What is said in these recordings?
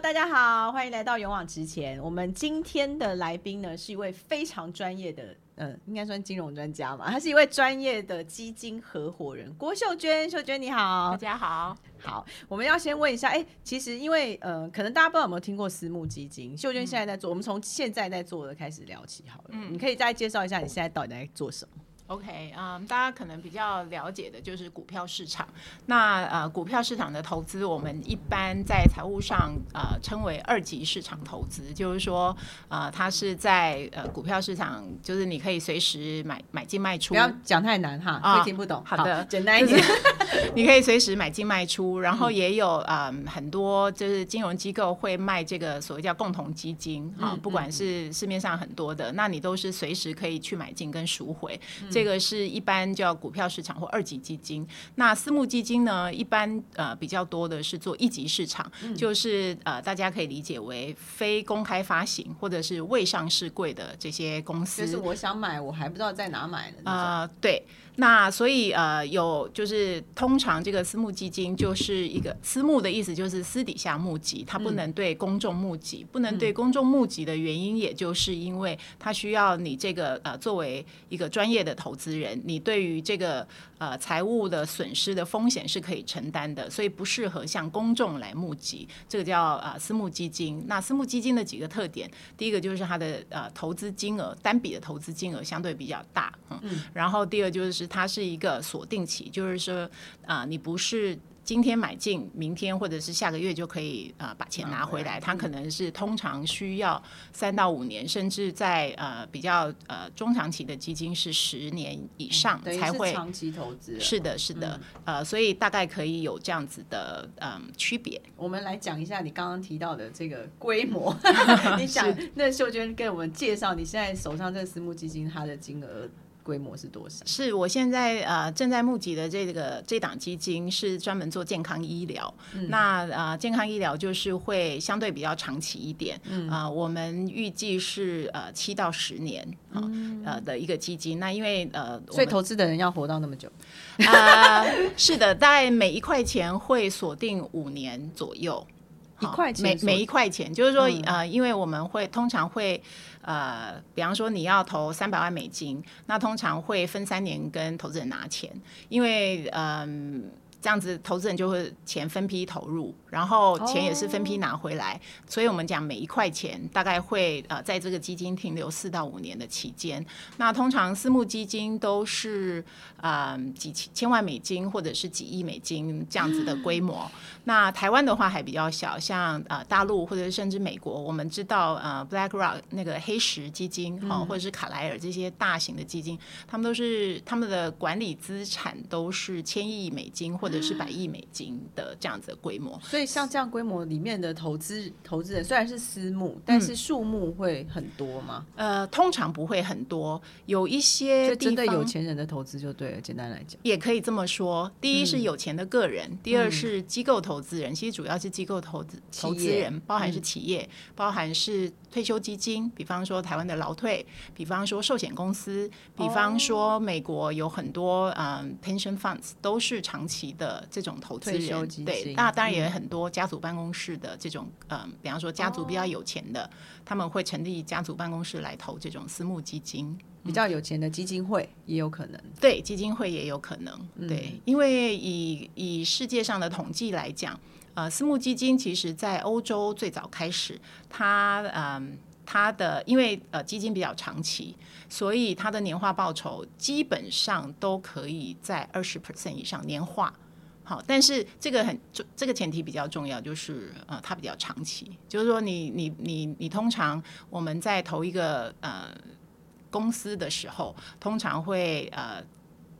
大家好，欢迎来到勇往直前。我们今天的来宾呢，是一位非常专业的，嗯、应该算金融专家嘛，他是一位专业的基金合伙人郭秀娟。秀娟你好大，家好，好，我们要先问一下，哎、其实因为呃，可能大家不知道有没有听过私募基金，秀娟现在在做，我们从现在在做的开始聊起好了。嗯你可以再介绍一下你现在到底在做什么？OK，嗯，大家可能比较了解的就是股票市场。那呃，股票市场的投资，我们一般在财务上呃称为二级市场投资，就是说呃，它是在呃股票市场，就是你可以随时买买进卖出不，要讲太难哈，啊会听不懂。好的简单一点。你可以随时买进卖出，然后也有嗯很多就是金融机构会卖这个所谓叫共同基金啊，嗯不管是市面上很多的，那你都是随时可以去买进跟赎回。嗯这个是一般叫股票市场或二级基金。那私募基金呢，一般呃比较多的是做一级市场，嗯就是呃大家可以理解为非公开发行或者是未上市柜的这些公司。就是我想买，我还不知道在哪买的那种。呃，对，那所以呃，有就是通常这个私募基金就是一个私募的意思，就是私底下募集，它不能对公众募集，不能对公众募集的原因，也就是因为它需要你这个呃作为一个专业的投资人，你对于这个呃财务的损失的风险是可以承担的，所以不适合向公众来募集，这个叫呃私募基金。那私募基金的几个特点，第一个就是它的呃投资金额单笔的投资金额相对比较大，嗯，然后第二就是它是一个锁定期，就是说啊、呃你不是。今天买进，明天或者是下个月就可以呃把钱拿回来。它可能是通常需要三到五年，甚至在呃比较呃中长期的基金是十年以上才会。是长期投资。是的，是的，呃，所以大概可以有这样子的嗯区别。我们来讲一下你刚刚提到的这个规模。你想，那秀娟跟我们介绍你现在手上这个私募基金它的金额规模是多少？是我现在呃正在募集的这个这档基金是专门做健康医疗，那呃健康医疗就是会相对比较长期一点，啊、我们预计是呃七到十年啊、呃的一个基金。那因为呃，所以投资的人要活到那么久，啊、是的，大概每一块钱会锁定五年左右。一块钱每每一块钱，就是说，嗯呃，因为我们会通常会，呃，比方说你要投三百万美金，那通常会分三年跟投资人拿钱，因为嗯、这样子投资人就会钱分批投入，然后钱也是分批拿回来，所以我们讲每一块钱大概会呃在这个基金停留四到五年的期间。那通常私募基金都是呃几千千万美金或者是几亿美金这样子的规模。那台湾的话还比较小，像呃大陆或者是甚至美国，我们知道呃 BlackRock 那个黑石基金哈、或者是卡莱尔这些大型的基金，他们都是他们的管理资产都是千亿美金或者是百亿美金的这样子的规模。所以像这样规模里面的投资投资人虽然是私募，但嗯是数目会很多吗？呃，通常不会很多，有一些就地方针对有钱人的投资就对了。简单来讲，也可以这么说，第一是有钱的个人，第二是机构投资人，其实主要是机构投资投资人，包含是企业，包含是退休基金，比方说台湾的劳退，比方说寿险公司，比方说美国有很多嗯 pension funds 都是长期的这种投资人对，那当然也有很多家族办公室的这种嗯，比方说家族比较有钱的，他们会成立家族办公室来投这种私募基金。比较有钱的基金会也有可能。对，基金会也有可能。对，因为以以世界上的统计来讲，呃，私募基金其实在欧洲最早开始，它嗯。它的因为呃基金比较长期，所以它的年化报酬基本上都可以在二十 percent 以上年化。好，但是这个很这个前提比较重要，就是呃它比较长期，就是说你你你你通常我们在投一个呃公司的时候，通常会呃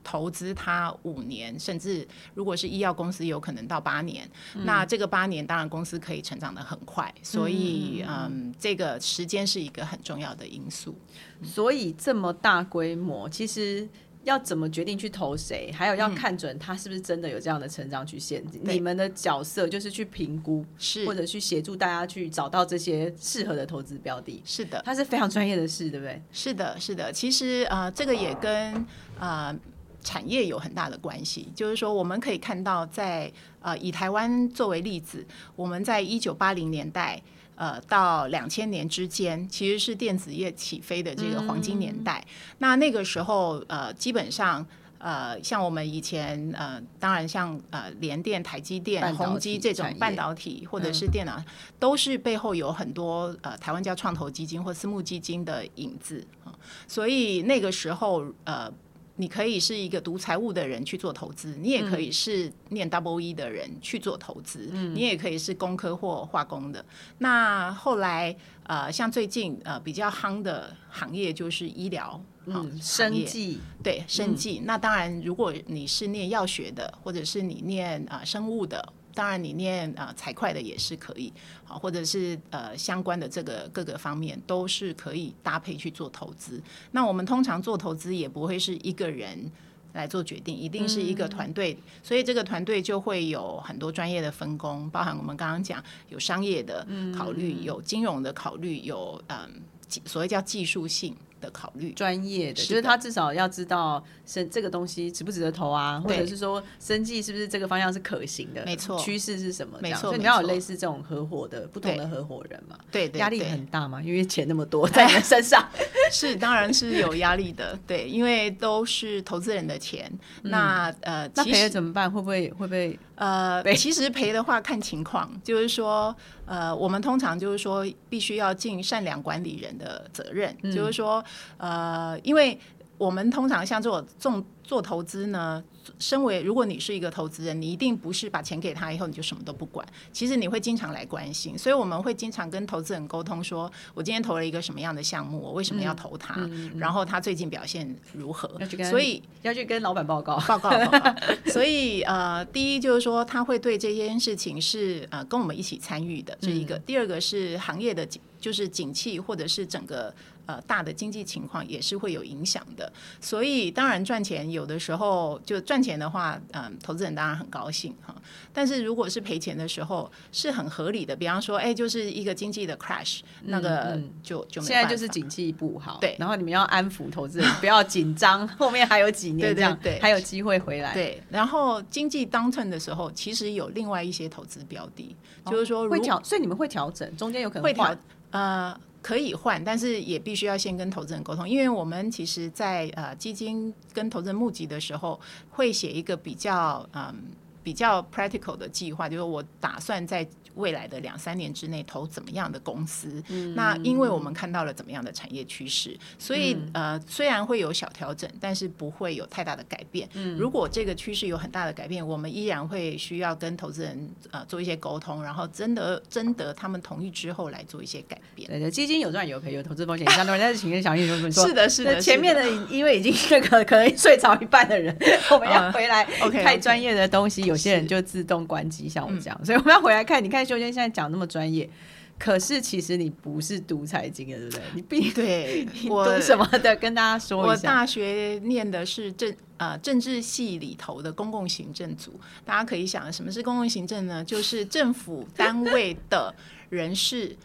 投资它五年，甚至如果是医药公司，有可能到八年。那这个八年，当然公司可以成长的很快，所以嗯，这个时间是一个很重要的因素。所以这么大规模，其实要怎么决定去投谁，还有嗯要看准他是不是真的有这样的成长曲线。对你们的角色就是去评估，是或者去协助大家去找到这些适合的投资标的。是的，它是非常专业的事，对不对？是的，是的。其实呃，这个也跟呃产业有很大的关系。就是说，我们可以看到在，呃以台湾作为例子，我们在一九八零年代。呃，到两千年之间，其实是电子业起飞的这个黄金年代。那那个时候，呃，基本上，呃，像我们以前，呃，当然像呃联电、台积电、宏基这种半导体或者是电脑，都是背后有很多呃台湾叫创投基金或私募基金的影子啊。所以那个时候，呃。你可以是一个读财务的人去做投资，你也可以是念 double E 的人去做投资，你也可以是工科或化工的。那后来呃，像最近呃比较夯的行业就是医疗，嗯，生计，对，生计。那当然，如果你是念药学的，或者是你念啊生物的。当然，你念啊财会的也是可以，好，或者是呃相关的这个各个方面都是可以搭配去做投资。那我们通常做投资也不会是一个人来做决定，一定是一个团队，所以这个团队就会有很多专业的分工，包含我们刚刚讲有商业的考虑，有金融的考虑，有嗯所谓叫技术性。的考虑，专业的，就是他至少要知道生这个东西值不值得投啊，或者是说生计是不是这个方向是可行的，没错，趋势是什么，没错，所以你要有类似这种合伙的不同的合伙人嘛，对，压力很大嘛，因为钱那么多 在你身上，是当然是有压力的，对，因为都是投资人的钱，那呃，那赔了怎么办？会不会会不会？呃，其实赔的话看情况，就是说，呃，我们通常就是说，必须要尽善良管理人的责任，就是说，呃，因为我们通常像做做做投资呢。身为如果你是一个投资人，你一定不是把钱给他以后你就什么都不管。其实你会经常来关心，所以我们会经常跟投资人沟通，说我今天投了一个什么样的项目，我为什么要投它，然后他最近表现如何。所以要去跟老板报告报告。所以呃，第一就是说他会对这件事情是呃跟我们一起参与的这一个。第二个是行业的就是景气或者是整个。呃，大的经济情况也是会有影响的，所以当然赚钱有的时候就赚钱的话，嗯，投资人当然很高兴哈。但是如果是赔钱的时候，是很合理的。比方说，哎，就是一个经济的 crash，那个就就现在就是景气不好，对。然后你们要安抚投资人，不要紧张，后面还有几年这样，对，还有机会回来。对。然后经济 downturn 的时候，其实有另外一些投资标的，就是说会调，所以你们会调整，中间有可能会调，呃。可以换，但是也必须要先跟投资人沟通，因为我们其实，在呃基金跟投资人募集的时候，会写一个比较嗯比较 practical 的计划，就是我打算在。未来的两三年之内投怎么样的公司？那因为我们看到了怎么样的产业趋势，所以呃虽然会有小调整，但是不会有太大的改变。嗯如果这个趋势有很大的改变，我们依然会需要跟投资人呃做一些沟通，然后征得征得他们同意之后来做一些改变。对对，基金有赚有赔，有投资风险，相当但是请跟小易说说。是的，是的。前面的因为已经那个可能睡着一半的人，我们要 回来。OK，太专业的东西，有些人就自动关机，像我这样，所以我们要回来看。你看。修仙现在讲那么专业，可是其实你不是读财经的，对不对？你必对我读什么的，跟大家说一下。我大学念的是政呃政治系里头的公共行政组，大家可以想，什么是公共行政呢？就是政府单位的人事、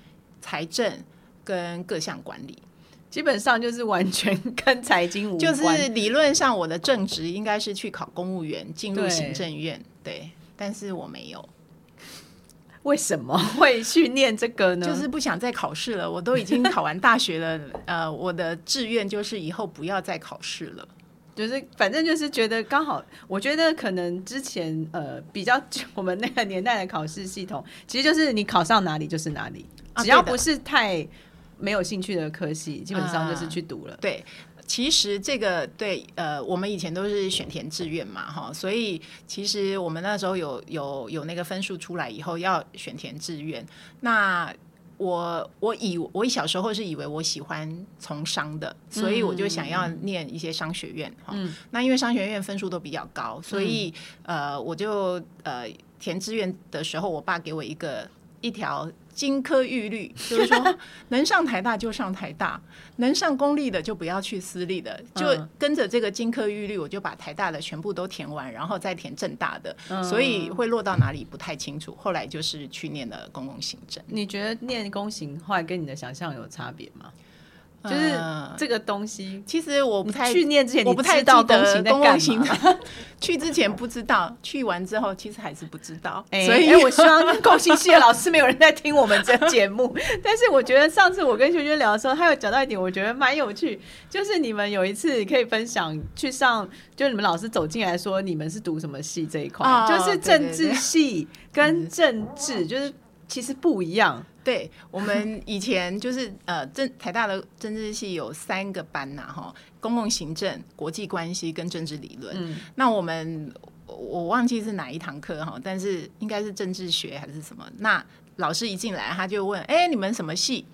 财政跟各项管理，基本上就是完全跟财经无关。就是理论上，我的正职应该是去考公务员，进入行政院，对，但是我没有。为什么会去念这个呢？就是不想再考试了。我都已经考完大学了，呃，我的志愿就是以后不要再考试了。就是反正就是觉得刚好，我觉得可能之前呃比较我们那个年代的考试系统，其实就是你考上哪里就是哪里，只要不是太没有兴趣的科系，基本上就是去读了。对。其实这个对呃，我们以前都是选填志愿嘛，哈，所以其实我们那时候有有有那个分数出来以后要选填志愿。那我我以我小时候是以为我喜欢从商的，所以我就想要念一些商学院哈。那因为商学院分数都比较高，所以呃，我就呃填志愿的时候，我爸给我一个一条。金科玉律，就是说能上台大就上台大，能上公立的就不要去私立的，就跟着这个金科玉律，我就把台大的全部都填完，然后再填正大的，所以会落到哪里不太清楚。后来就是去念了公共行政。你觉得念公行后来跟你的想象有差别吗？就是这个东西。其实我不太去念之前，我不太知道东行在干行 去之前不知道，去完之后其实还是不知道。所以 我希望共行系的老师没有人在听我们这节目。但是我觉得上次我跟萱萱聊的时候，他有讲到一点，我觉得蛮有趣，就是你们有一次可以分享去上，就你们老师走进来说你们是读什么系这一块，就是政治系跟政治，就是其实不一样。对我们以前就是呃政台大的政治系有三个班呐哈，公共行政、国际关系跟政治理论。那我们我忘记是哪一堂课哈，但是应该是政治学还是什么。那老师一进来他就问：哎，你们什么系？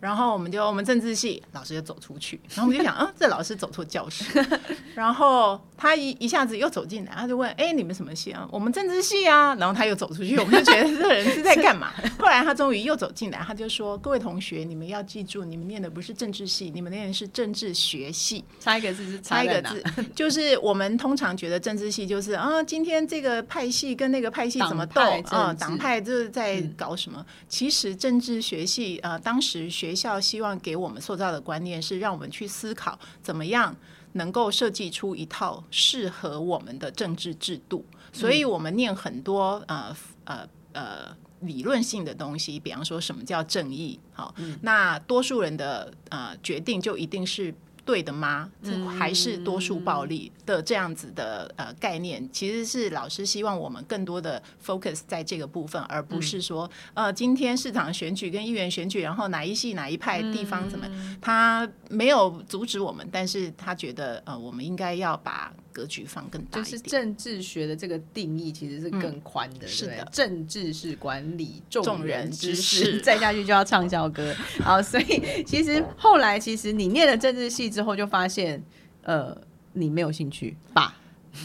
然后我们就我们政治系老师就走出去，然后我们就想，嗯，这老师走错教室。然后他一一下子又走进来，他就问，哎，你们什么系啊？我们政治系啊。然后他又走出去，我们就觉得这个人是在干嘛？后来他终于又走进来，他就说，各位同学，你们要记住，你们念的不是政治系，你们念的是政治学系。差一个字是差一个字，就是我们通常觉得政治系就是啊，今天这个派系跟那个派系怎么斗啊？党派就是在搞什么？其实政治学系呃，当时学。学校希望给我们塑造的观念是，让我们去思考怎么样能够设计出一套适合我们的政治制度。所以，我们念很多呃呃呃理论性的东西，比方说什么叫正义？好，那多数人的呃决定就一定是。对的吗？还是多数暴力的这样子的呃概念，其实是老师希望我们更多的 focus 在这个部分，而不是说呃今天市场选举跟议员选举，然后哪一系哪一派地方怎么，他没有阻止我们，但是他觉得呃我们应该要把。格局放更大就是政治学的这个定义其实是更宽的，是的，政治是管理众人之事，再下去就要唱校歌。好，所以其实后来其实你念了政治系之后，就发现呃你没有兴趣吧？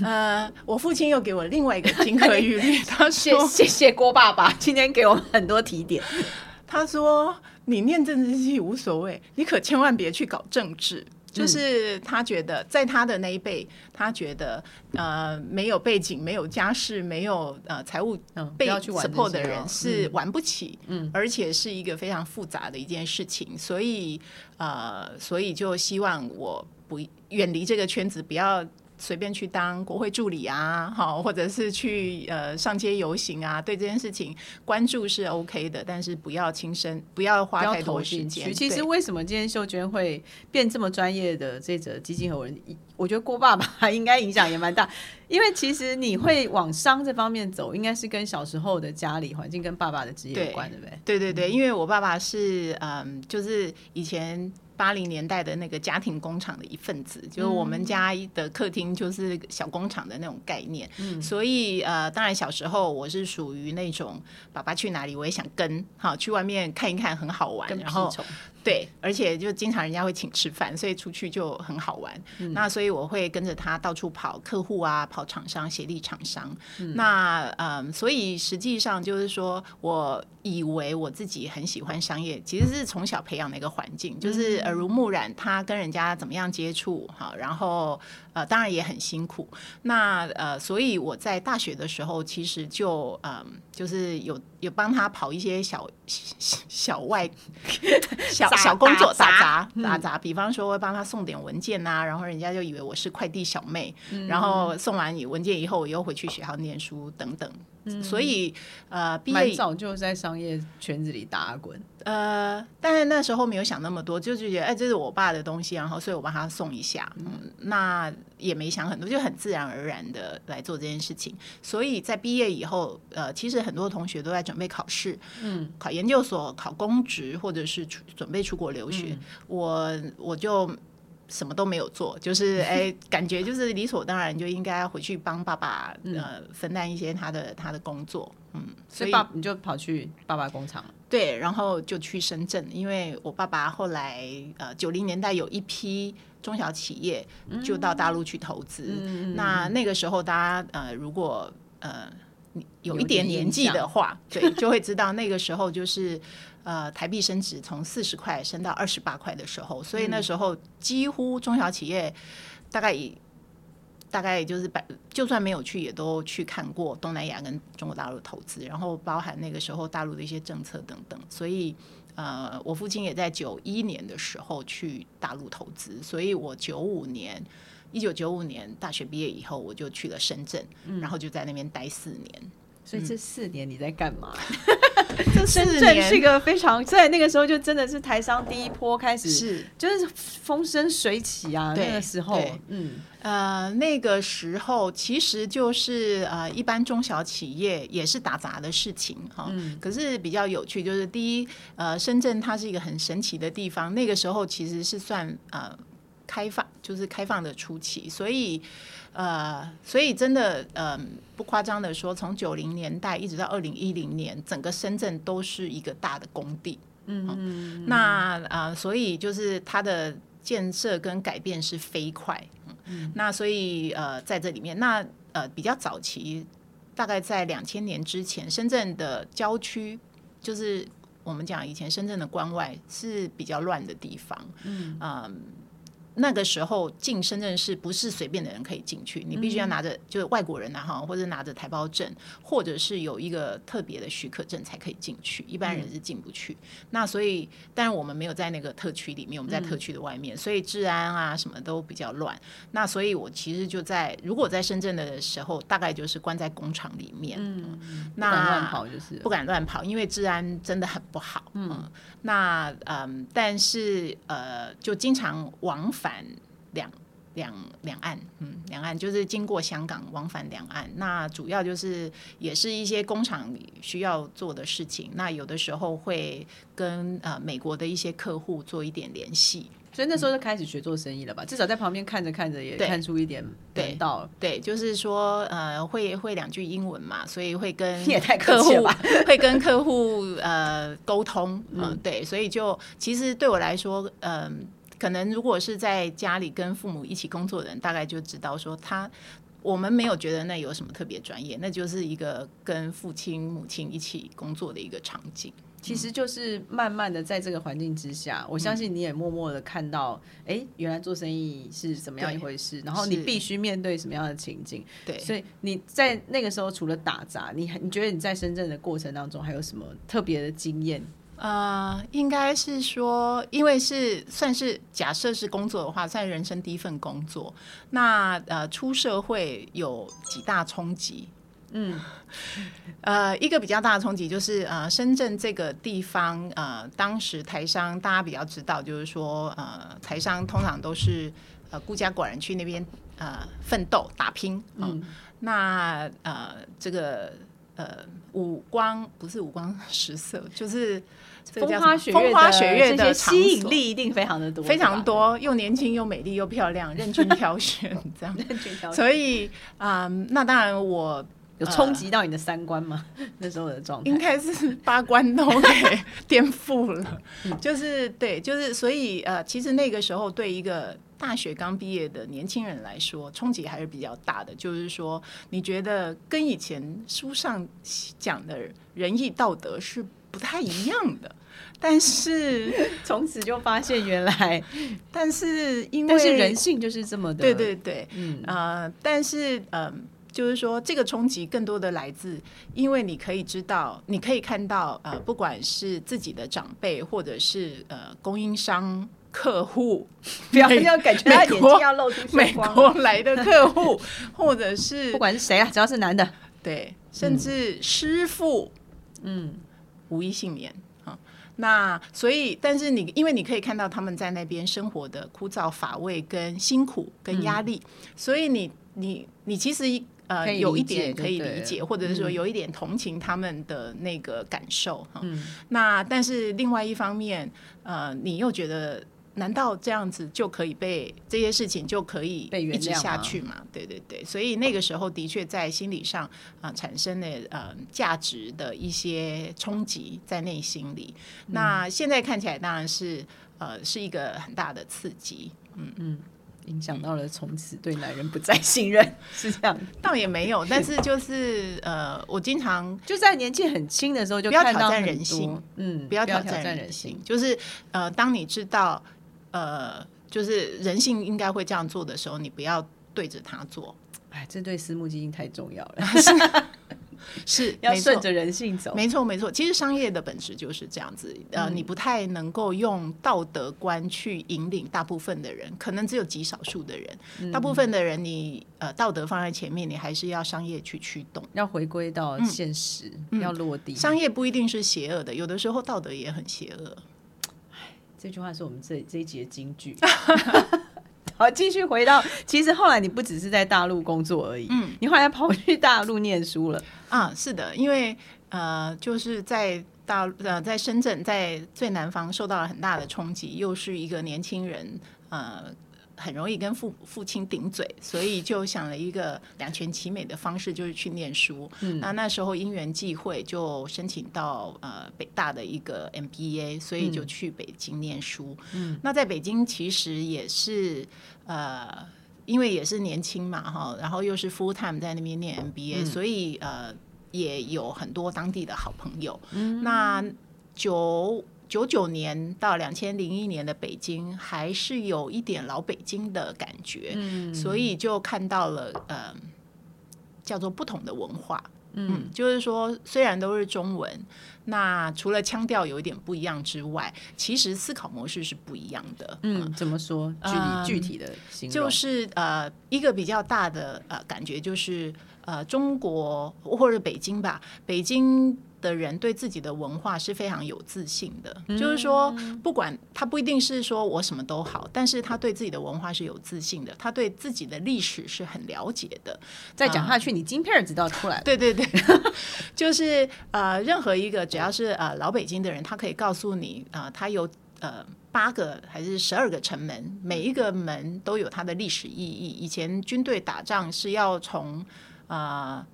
呃，我父亲又给我另外一个金科玉律，他说谢谢郭爸爸今天给我们很多提点。他说你念政治系无所谓，你可千万别去搞政治。就是他觉得，在他的那一辈，他觉得呃没有背景、没有家世、没有呃财务被 support 的人是玩不起，嗯，而且是一个非常复杂的一件事情，所以呃，所以就希望我不远离这个圈子，不要。随便去当国会助理啊，好，或者是去呃上街游行啊，对这件事情关注是 OK 的，但是不要亲身，不要花太多时间。其实为什么今天秀娟会变这么专业的这则基金合伙人？我觉得郭爸爸应该影响也蛮大，因为其实你会往商这方面走，应该是跟小时候的家里环境跟爸爸的职业有关，对不对？对对对，因为我爸爸是嗯，就是以前。八零年代的那个家庭工厂的一份子，就是我们家的客厅就是小工厂的那种概念，所以呃，当然小时候我是属于那种爸爸去哪里我也想跟，好去外面看一看很好玩，然后。对，而且就经常人家会请吃饭，所以出去就很好玩。那所以我会跟着他到处跑客户啊，跑厂商协力厂商。那嗯，所以实际上就是说，我以为我自己很喜欢商业，其实是从小培养的一个环境，就是耳濡目染，他跟人家怎么样接触，哈，然后。呃，当然也很辛苦。那呃，所以我在大学的时候，其实就嗯，就是有有帮他跑一些小小外 小小工作，打杂打杂。比方说，会帮他送点文件呐，然后人家就以为我是快递小妹。然后送完你文件以后，我又回去学校念书等等。所以呃，毕业早就在商业圈子里打滚。呃，但是那时候没有想那么多，就是觉得哎，这是我爸的东西，然后所以我帮他送一下。嗯，那也没想很多，就很自然而然的来做这件事情。所以在毕业以后，呃，其实很多同学都在准备考试，嗯，考研究所、考公职，或者是出准备出国留学。我我就。什么都没有做，就是哎，感觉就是理所当然就应该回去帮爸爸呃分担一些他的他的工作，嗯，所以爸你就跑去爸爸工厂了，对，然后就去深圳，因为我爸爸后来呃九零年代有一批中小企业就到大陆去投资，那那个时候大家呃如果呃有一点年纪的话，对，就会知道那个时候就是。呃，台币升值从四十块升到二十八块的时候，所以那时候几乎中小企业大概以大概就是百，就算没有去，也都去看过东南亚跟中国大陆投资，然后包含那个时候大陆的一些政策等等。所以，呃，我父亲也在九一年的时候去大陆投资，所以我九五年，一九九五年大学毕业以后，我就去了深圳，然后就在那边待四年。所以这四年你在干嘛？这 深圳是一个非常在那个时候就真的是台商第一波开始，是就是风生水起啊。那个时候，嗯呃，那个时候其实就是呃，一般中小企业也是打杂的事情哈。可是比较有趣，就是第一，呃，深圳它是一个很神奇的地方。那个时候其实是算呃开放，就是开放的初期，所以。呃，所以真的，嗯，不夸张的说，从九零年代一直到二零一零年，整个深圳都是一个大的工地。嗯，那啊，所以就是它的建设跟改变是飞快。嗯，那所以呃，在这里面，那呃比较早期，大概在两千年之前，深圳的郊区，就是我们讲以前深圳的关外是比较乱的地方。嗯，嗯。那个时候进深圳市不是随便的人可以进去，你必须要拿着就是外国人呐哈，或者拿着台胞证，或者是有一个特别的许可证才可以进去，一般人是进不去。那所以，但是我们没有在那个特区里面，我们在特区的外面，所以治安啊什么都比较乱。那所以我其实就在如果在深圳的时候，大概就是关在工厂里面，嗯，那不敢乱跑就是不敢乱跑，因为治安真的很不好。嗯，那嗯，但是呃，就经常往返。反两两两岸，嗯，两岸就是经过香港往返两岸，那主要就是也是一些工厂需要做的事情。那有的时候会跟呃美国的一些客户做一点联系，所以那时候就开始学做生意了吧？至少在旁边看着看着也看出一点门道。对，就是说呃会会两句英文嘛，所以会跟 也太客户 会跟客户呃沟通，嗯，对，所以就其实对我来说，嗯。可能如果是在家里跟父母一起工作的人，大概就知道说他我们没有觉得那有什么特别专业，那就是一个跟父亲母亲一起工作的一个场景。其实就是慢慢的在这个环境之下，我相信你也默默的看到，哎，原来做生意是怎么样一回事，然后你必须面对什么样的情境。对，所以你在那个时候除了打杂，你你觉得你在深圳的过程当中还有什么特别的经验？呃，应该是说，因为是算是假设是工作的话，算人生第一份工作。那呃，出社会有几大冲击？嗯，呃，一个比较大的冲击就是呃，深圳这个地方呃，当时台商大家比较知道，就是说呃，台商通常都是呃孤家寡人去那边呃奋斗打拼。嗯，那呃，这个呃五光不是五光十色，就是。风花雪风花雪月的吸引力一定非常的多，非常多，又年轻又美丽又漂亮，任君挑选这样。任君挑选。所以啊，那当然我有冲击到你的三观吗？那时候的状态应该是八关都给颠覆了。就是对，就是所以呃，其实那个时候对一个大学刚毕业的年轻人来说，冲击还是比较大的。就是说，你觉得跟以前书上讲的仁义道德是？不太一样的，但是 从此就发现原来，但是因为但是人性就是这么的，对对对，嗯呃，但是嗯，就是说这个冲击更多的来自，因为你可以知道，你可以看到呃，不管是自己的长辈，或者是呃供应商客户，不要要感觉他眼睛要露出美国来的客户，或者是不管是谁啊，只要是男的，对，甚至师傅，嗯。无一幸免啊！那所以，但是你因为你可以看到他们在那边生活的枯燥乏味、跟辛苦、跟压力，所以你你你其实呃有一点可以理解，或者是说有一点同情他们的那个感受哈。那但是另外一方面，呃，你又觉得。难道这样子就可以被这些事情就可以一直下去吗？对对对，所以那个时候的确在心理上啊产生了呃价值的一些冲击在内心里。那现在看起来当然是呃是一个很大的刺激，嗯嗯，影响到了从此对男人不再信任，是这样？倒也没有，但是就是呃，我经常就在年纪很轻的时候就不要挑战人性，嗯，不要挑战人性，就是呃，当你知道。呃，就是人性应该会这样做的时候，你不要对着他做。哎，这对私募基金太重要了，是 要顺着人性走。没错，没错。其实商业的本质就是这样子。呃，你不太能够用道德观去引领大部分的人，可能只有极少数的人。大部分的人，你呃道德放在前面，你还是要商业去驱动，要回归到现实，要落地。商业不一定是邪恶的，有的时候道德也很邪恶。这句话是我们这这一集的金句。好，继续回到，其实后来你不只是在大陆工作而已，嗯，你后来跑去大陆念书了啊？是的，因为呃，就是在大呃，在深圳，在最南方受到了很大的冲击，又是一个年轻人，呃。很容易跟父父亲顶嘴，所以就想了一个两全其美的方式，就是去念书。那那时候因缘际会，就申请到呃北大的一个 MBA，所以就去北京念书。嗯，那在北京其实也是呃，因为也是年轻嘛哈，然后又是 full time 在那边念 MBA，所以呃也有很多当地的好朋友。嗯，那九。九九年到两千零一年的北京，还是有一点老北京的感觉，嗯，所以就看到了呃，叫做不同的文化，嗯，就是说虽然都是中文，那除了腔调有一点不一样之外，其实思考模式是不一样的，嗯，怎么说？具体具体的形容，就是呃，一个比较大的呃感觉就是呃，中国或者北京吧，北京。的人对自己的文化是非常有自信的，就是说，不管他不一定是说我什么都好，但是他对自己的文化是有自信的，他对自己的历史是很了解的。再讲下去，你金片儿知道出来？对对对，就是呃，任何一个只要是呃老北京的人，他可以告诉你啊，他有呃八个还是十二个城门，每一个门都有它的历史意义。以前军队打仗是要从啊。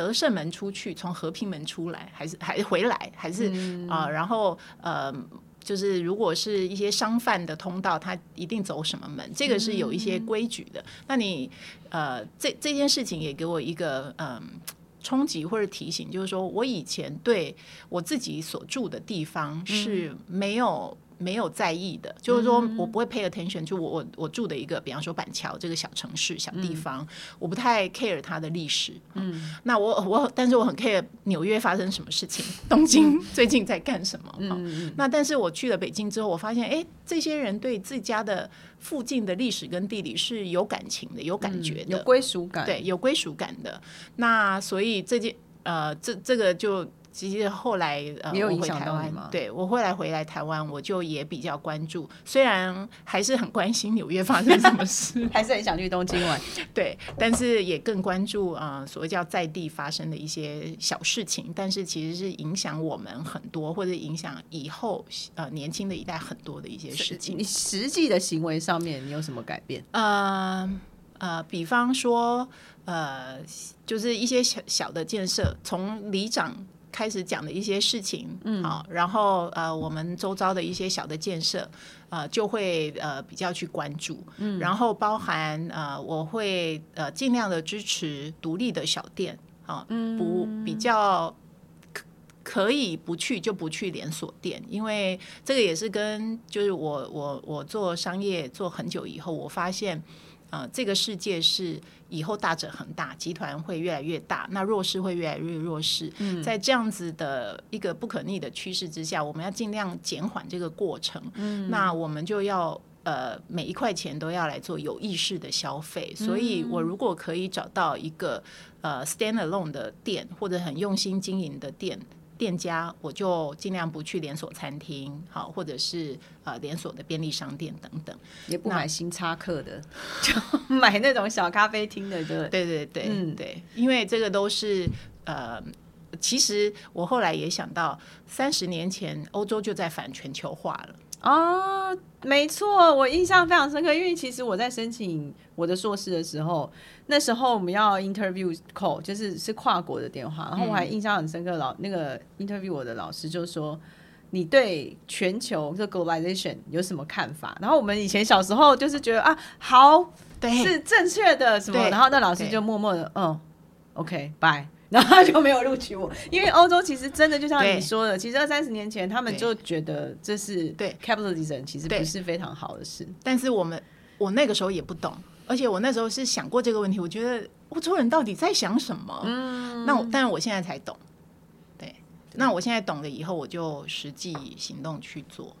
德胜门出去，从和平门出来，还是还回来，还是啊？然后呃，就是如果是一些商贩的通道，他一定走什么门？这个是有一些规矩的。那你呃，这这件事情也给我一个嗯冲击或者提醒，就是说我以前对我自己所住的地方是没有。没有在意的，就是说我不会 pay attention，就我我我住的一个，比方说板桥这个小城市、小地方，我不太 care 它的历史。嗯，那我我，但是我很 care 纽约发生什么事情，东京 最近在干什么。嗯那但是我去了北京之后，我发现，哎，这些人对自家的附近的历史跟地理是有感情的，有感觉的，有归属感，对，有归属感的。那所以这件，呃，这这个就。其实后来呃，我回台湾，对我后来回来台湾，我就也比较关注，虽然还是很关心纽约发生什么事，还是很想去东京玩，对，但是也更关注啊，所谓叫在地发生的一些小事情，但是其实是影响我们很多，或者影响以后呃年轻的一代很多的一些事情。你实际的行为上面，你有什么改变？呃呃，比方说呃，就是一些小小的建设，从里长。开始讲的一些事情，嗯，好，然后呃，我们周遭的一些小的建设，呃，就会呃比较去关注，嗯，然后包含呃，我会呃尽量的支持独立的小店，啊，不比较可可以不去就不去连锁店，因为这个也是跟就是我我我做商业做很久以后，我发现。呃，这个世界是以后大者恒大，集团会越来越大，那弱势会越来越弱势。嗯，在这样子的一个不可逆的趋势之下，我们要尽量减缓这个过程。嗯，那我们就要呃每一块钱都要来做有意识的消费。所以我如果可以找到一个呃 stand alone 的店，或者很用心经营的店。店家，我就尽量不去连锁餐厅，好，或者是呃连锁的便利商店等等，也不买星巴克的，就买那种小咖啡厅的，对对对对，嗯对，因为这个都是呃，其实我后来也想到，三十年前欧洲就在反全球化了。哦，没错，我印象非常深刻，因为其实我在申请我的硕士的时候，那时候我们要 interview call，就是是跨国的电话，然后我还印象很深刻，老那个 interview 我的老师就说，你对全球这 globalization 有什么看法？然后我们以前小时候就是觉得啊，好，对，是正确的什么，然后那老师就默默的，嗯，OK，bye。然后他就没有录取我，因为欧洲其实真的就像你说的，其实二三十年前他们就觉得这是对 capitalism 其实不是非常好的事。但是我们我那个时候也不懂，而且我那时候是想过这个问题，我觉得欧洲人到底在想什么？嗯，那我但是我现在才懂，对，那我现在懂了以后，我就实际行动去做。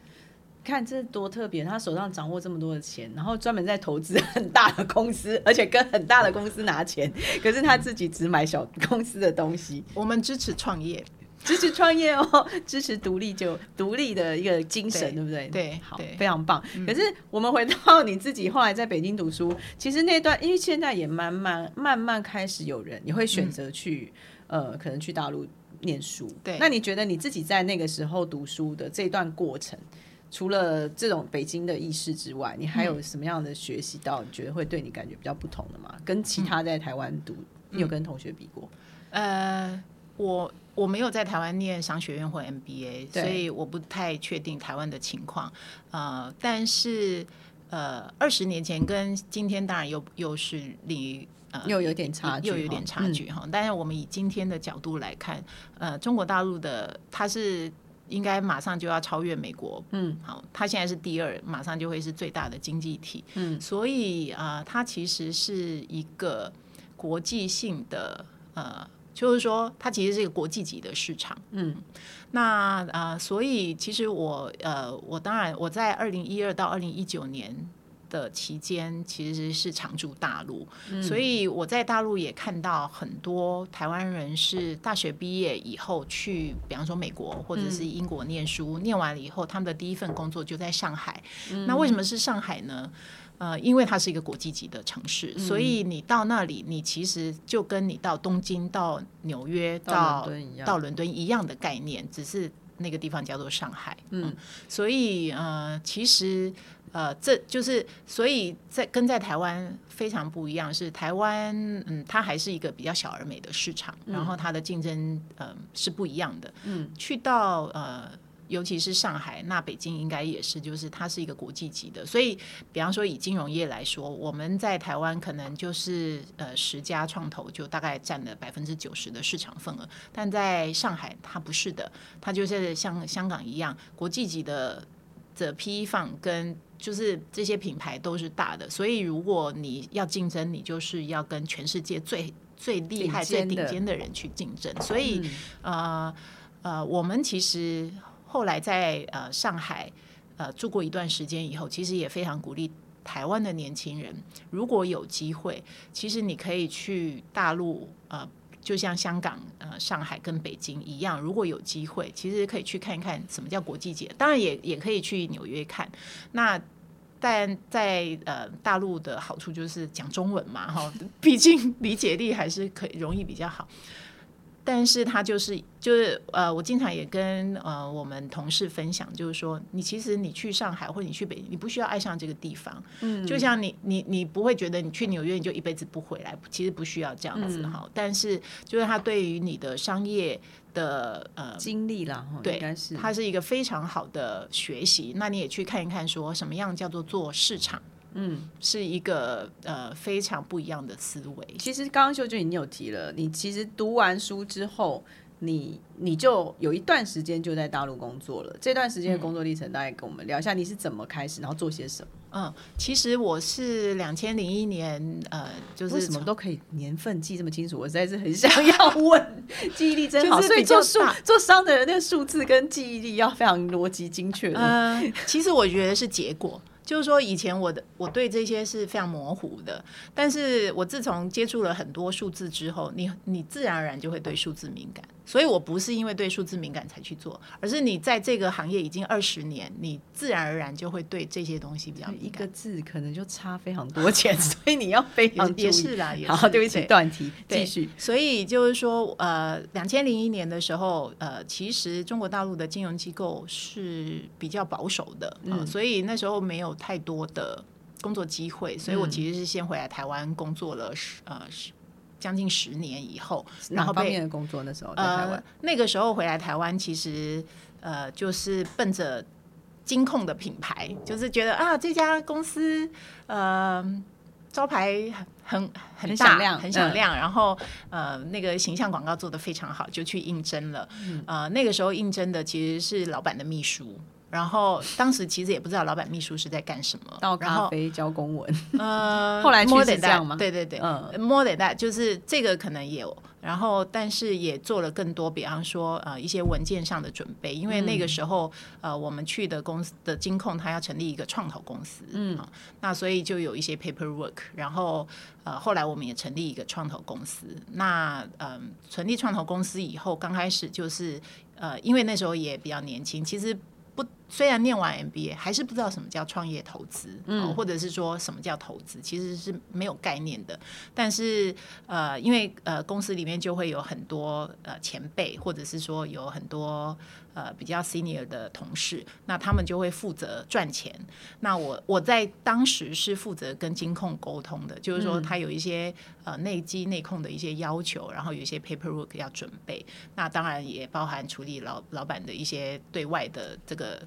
看这多特别，他手上掌握这么多的钱，然后专门在投资 很大的公司，而且跟很大的公司拿钱，可是他自己只买小公司的东西。我们支持创业，支持创业哦，支持独立就独立的一个精神，对不对？对，好，非常棒。可是我们回到你自己后来在北京读书，其实那段因为现在也慢慢慢慢开始有人你会选择去呃，可能去大陆念书。对，那你觉得你自己在那个时候读书的这段过程？除了这种北京的意识之外，你还有什么样的学习到？你觉得会对你感觉比较不同的吗？跟其他在台湾读，你有跟同学比过？呃，我我没有在台湾念商学院或 MBA，所以我不太确定台湾的情况。呃，但是呃，二十年前跟今天当然又又是离呃又有点差距，又有点差距哈。但是我们以今天的角度来看，呃，中国大陆的它是。应该马上就要超越美国，嗯，好，它现在是第二，马上就会是最大的经济体，嗯，所以啊，它其实是一个国际性的，呃，就是说它其实是一个国际级的市场，嗯，那啊，所以其实我呃，我当然我在二零一二到二零一九年。的期间其实是常驻大陆，所以我在大陆也看到很多台湾人是大学毕业以后去，比方说美国或者是英国念书，念完了以后，他们的第一份工作就在上海。那为什么是上海呢？呃，因为它是一个国际级的城市，所以你到那里，你其实就跟你到东京、到纽约、到到伦敦一样的概念，只是那个地方叫做上海。嗯，所以呃，其实。呃，这就是，所以在跟在台湾非常不一样，是台湾，嗯，它还是一个比较小而美的市场，然后它的竞争，嗯，是不一样的。嗯，去到呃，尤其是上海，那北京应该也是，就是它是一个国际级的。所以，比方说以金融业来说，我们在台湾可能就是呃十家创投就大概占了百分之九十的市场份额，但在上海它不是的，它就是像香港一样国际级的的 PE 放跟就是这些品牌都是大的，所以如果你要竞争，你就是要跟全世界最最厉害、最顶尖的人去竞争。所以，呃呃，我们其实后来在呃上海呃住过一段时间以后，其实也非常鼓励台湾的年轻人，如果有机会，其实你可以去大陆呃。就像香港、呃上海跟北京一样，如果有机会，其实可以去看一看什么叫国际节。当然也也可以去纽约看。那但在呃大陆的好处就是讲中文嘛，哈，毕竟理解力还是可以容易比较好。但是他就是就是呃，我经常也跟呃我们同事分享，就是说，你其实你去上海或者你去北京，你不需要爱上这个地方，嗯，就像你你你不会觉得你去纽约你就一辈子不回来，其实不需要这样子哈。但是就是他对于你的商业的呃经历啦，对，是它是一个非常好的学习。那你也去看一看，说什么样叫做做市场。嗯，是一个呃非常不一样的思维。其实刚刚秀俊已经有提了，你其实读完书之后，你你就有一段时间就在大陆工作了。这段时间的工作历程，大概跟我们聊一下，你是怎么开始，然后做些什么？嗯，其实我是两千零一年，呃，就是什么都可以年份记这么清楚，我实在是很想要问，记忆力真好。所以做数做商的人，那个数字跟记忆力要非常逻辑精确。嗯，其实我觉得是结果。就是说，以前我的我对这些是非常模糊的，但是我自从接触了很多数字之后，你你自然而然就会对数字敏感。所以我不是因为对数字敏感才去做，而是你在这个行业已经二十年，你自然而然就会对这些东西比较敏感。一个字可能就差非常多钱，所以你要非常也是啦。好，对不起，断题，继续。所以就是说，呃，两千零一年的时候，呃，其实中国大陆的金融机构是比较保守的，嗯，所以那时候没有太多的工作机会，所以我其实是先回来台湾工作了十，呃。将近十年以后，然后方面的工作那时候在台湾，那个时候回来台湾，其实呃就是奔着金控的品牌，就是觉得啊这家公司呃招牌很很很响亮，很响亮，然后呃那个形象广告做的非常好，就去应征了。呃那个时候应征的其实是老板的秘书。然后当时其实也不知道老板秘书是在干什么，倒咖啡教公文，呃，后来去 more 是这样吗？对对对，嗯。嗯，more than that，就是这个可能也有，然后但是也做了更多，比方说呃一些文件上的准备，因为那个时候、呃我们去的公司的金控，它要成立一个创投公司，嗯、那所以就有一些 paperwork，然后呃后来我们也成立一个创投公司，那嗯、成立创投公司以后，刚开始就是呃因为那时候也比较年轻，其实。不，虽然念完 MBA，还是不知道什么叫创业投资，嗯、或者是说什么叫投资，其实是没有概念的。但是呃，因为呃公司里面就会有很多呃前辈，或者是说有很多呃比较 senior 的同事，那他们就会负责赚钱。那我我在当时是负责跟金控沟通的，就是说他有一些呃内机内控的一些要求，然后有一些 paperwork 要准备。那当然也包含处理老老板的一些对外的这个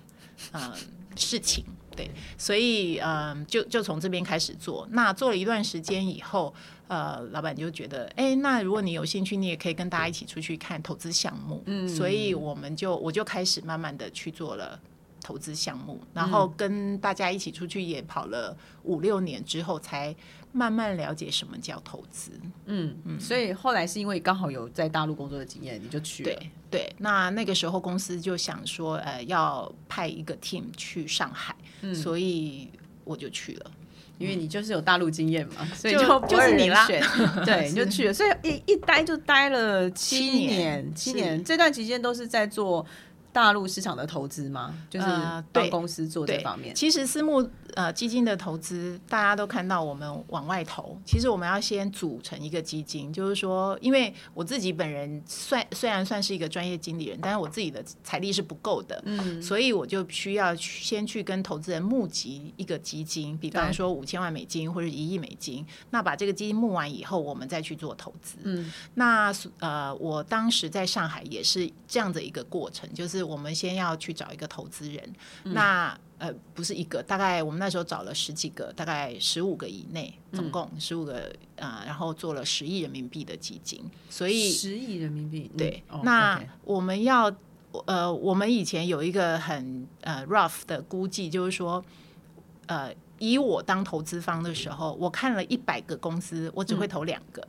呃事情。对，所以嗯、呃就就从这边开始做。那做了一段时间以后，呃，老板就觉得，哎，那如果你有兴趣，你也可以跟大家一起出去看投资项目。嗯，所以我们就我就开始慢慢的去做了。投资项目，然后跟大家一起出去也跑了五六年之后，才慢慢了解什么叫投资。嗯嗯，所以后来是因为刚好有在大陆工作的经验，你就去了。对对，那那个时候公司就想说，呃，要派一个 team 去上海，所以我就去了。因为你就是有大陆经验嘛，所以就就是你啦，对，你就去了，所以一一待就待了七年，七年。这段期间都是在做大陆市场的投资吗？就是呃对公司做这方面。其实私募呃基金的投资，大家都看到我们往外投，其实我们要先组成一个基金，就是说，因为我自己本人算虽然算是一个专业经理人，但是我自己的财力是不够的，嗯，所以我就需要先去跟投资人募集一个基金，比方说五千万美金或者一亿美金，那把这个基金募完以后，我们再去做投资，嗯，那呃，我当时在上海也是这样的一个过程，就是我们先要去找一个投资人，那呃不是一个，大概我们那时候找了十几个，大概十五个以内，总共十五个呃，然后做了十亿人民币的基金，所以十亿人民币，嗯对，哦那我们要呃，我们以前有一个很呃 rough 的估计，就是说，呃，以我当投资方的时候，我看了一百个公司，我只会投两个。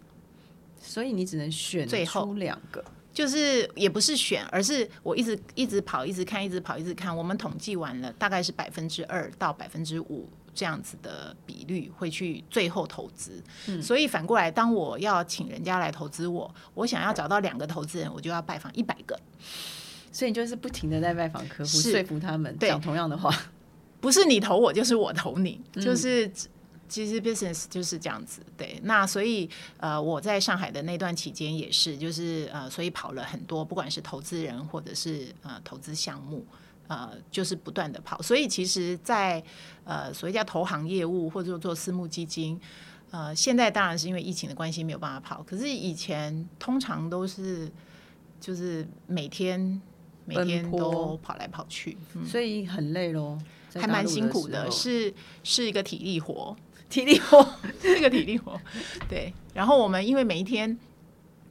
所以你只能选最后。出两个，就是也不是选，而是我一直一直跑，一直看，一直跑，一直看。我们统计完了，大概是百分之二到百分之五这样子的比率会去最后投资。所以反过来，当我要请人家来投资我，我想要找到两个投资人，我就要拜访一百个。所以你就是不停的在拜访客户，说服他们对讲同样的话。不是你投我，就是我投你，就是其实 business 就是这样子。对，那所以呃，我在上海的那段期间也是，就是呃，所以跑了很多，不管是投资人或者是呃投资项目。呃，就是不断的跑，所以其实在，呃所谓叫投行业务或者说做私募基金，呃，现在当然是因为疫情的关系没有办法跑，可是以前通常都是就是每天每天都跑来跑去，所以很累喽，还蛮辛苦的，是是一个体力活，体力活。是个体力活。对，然后我们因为每一天。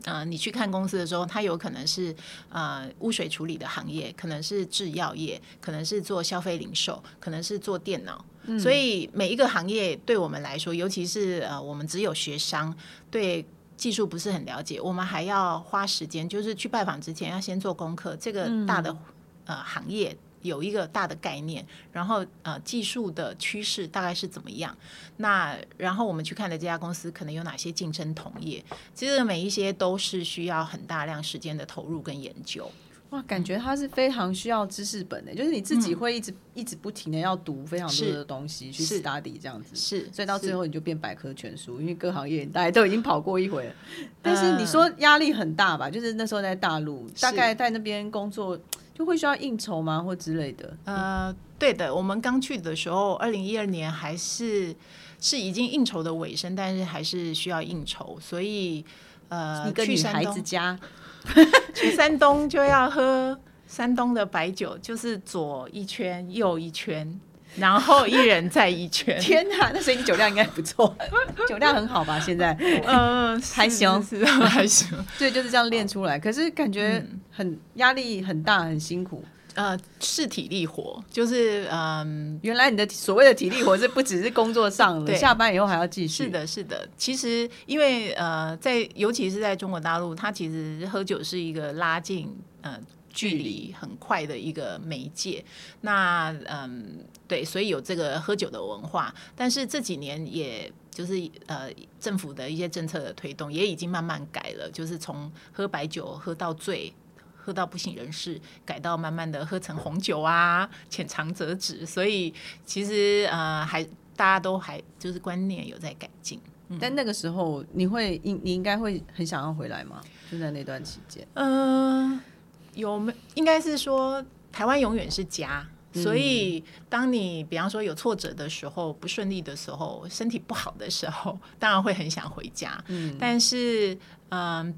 呃，你去看公司的时候，它有可能是呃污水处理的行业，可能是制药业，可能是做消费零售，可能是做电脑，所以每一个行业对我们来说，尤其是呃我们只有学商，对技术不是很了解，我们还要花时间，就是去拜访之前要先做功课，这个大的、呃行业。有一个大的概念，然后呃技术的趋势大概是怎么样？那然后我们去看的这家公司可能有哪些竞争同业？其实每一些都是需要很大量时间的投入跟研究。哇，感觉它是非常需要知识本的，就是你自己会一直、一直不停的要读非常多的东西去是 study 这样子，是，所以到最后你就变百科全书，因为各行业大家都已经跑过一回了。但是你呃说压力很大吧？就是那时候在大陆，大概在那边工作就会需要应酬吗，或之类的？呃，对的，我们刚去的时候，二零一二年还是是已经应酬的尾声，但是还是需要应酬，所以呃，一个女孩去山东子家，去山东就要喝山东的白酒，就是左一圈右一圈，然后一人再一圈。天哪！那所以你酒量应该不错，酒量很好吧？现在嗯，还行是是还行。对，就是这样练出来。可是感觉很压力很大，很辛苦。呃，是体力活，就是嗯，原来你的所谓的体力活是不只是工作上了，下班以后还要继续。是，的，是的。其实因为呃，在尤其是在中国大陆，它其实喝酒是一个拉近呃距离很快的一个媒介。那嗯，对，所以有这个喝酒的文化，但是这几年也。就是呃，政府的一些政策的推动也已经慢慢改了，就是从喝白酒喝到醉，喝到不省人事，改到慢慢的喝成红酒啊，浅尝辄止。所以其实呃，还大家都还就是观念有在改进。但那个时候你会应你应该会很想要回来吗？就在那段期间，嗯、有没应该是说台湾永远是家。所以，当你比方说有挫折的时候、不顺利的时候、身体不好的时候，当然会很想回家。嗯，但是，嗯、我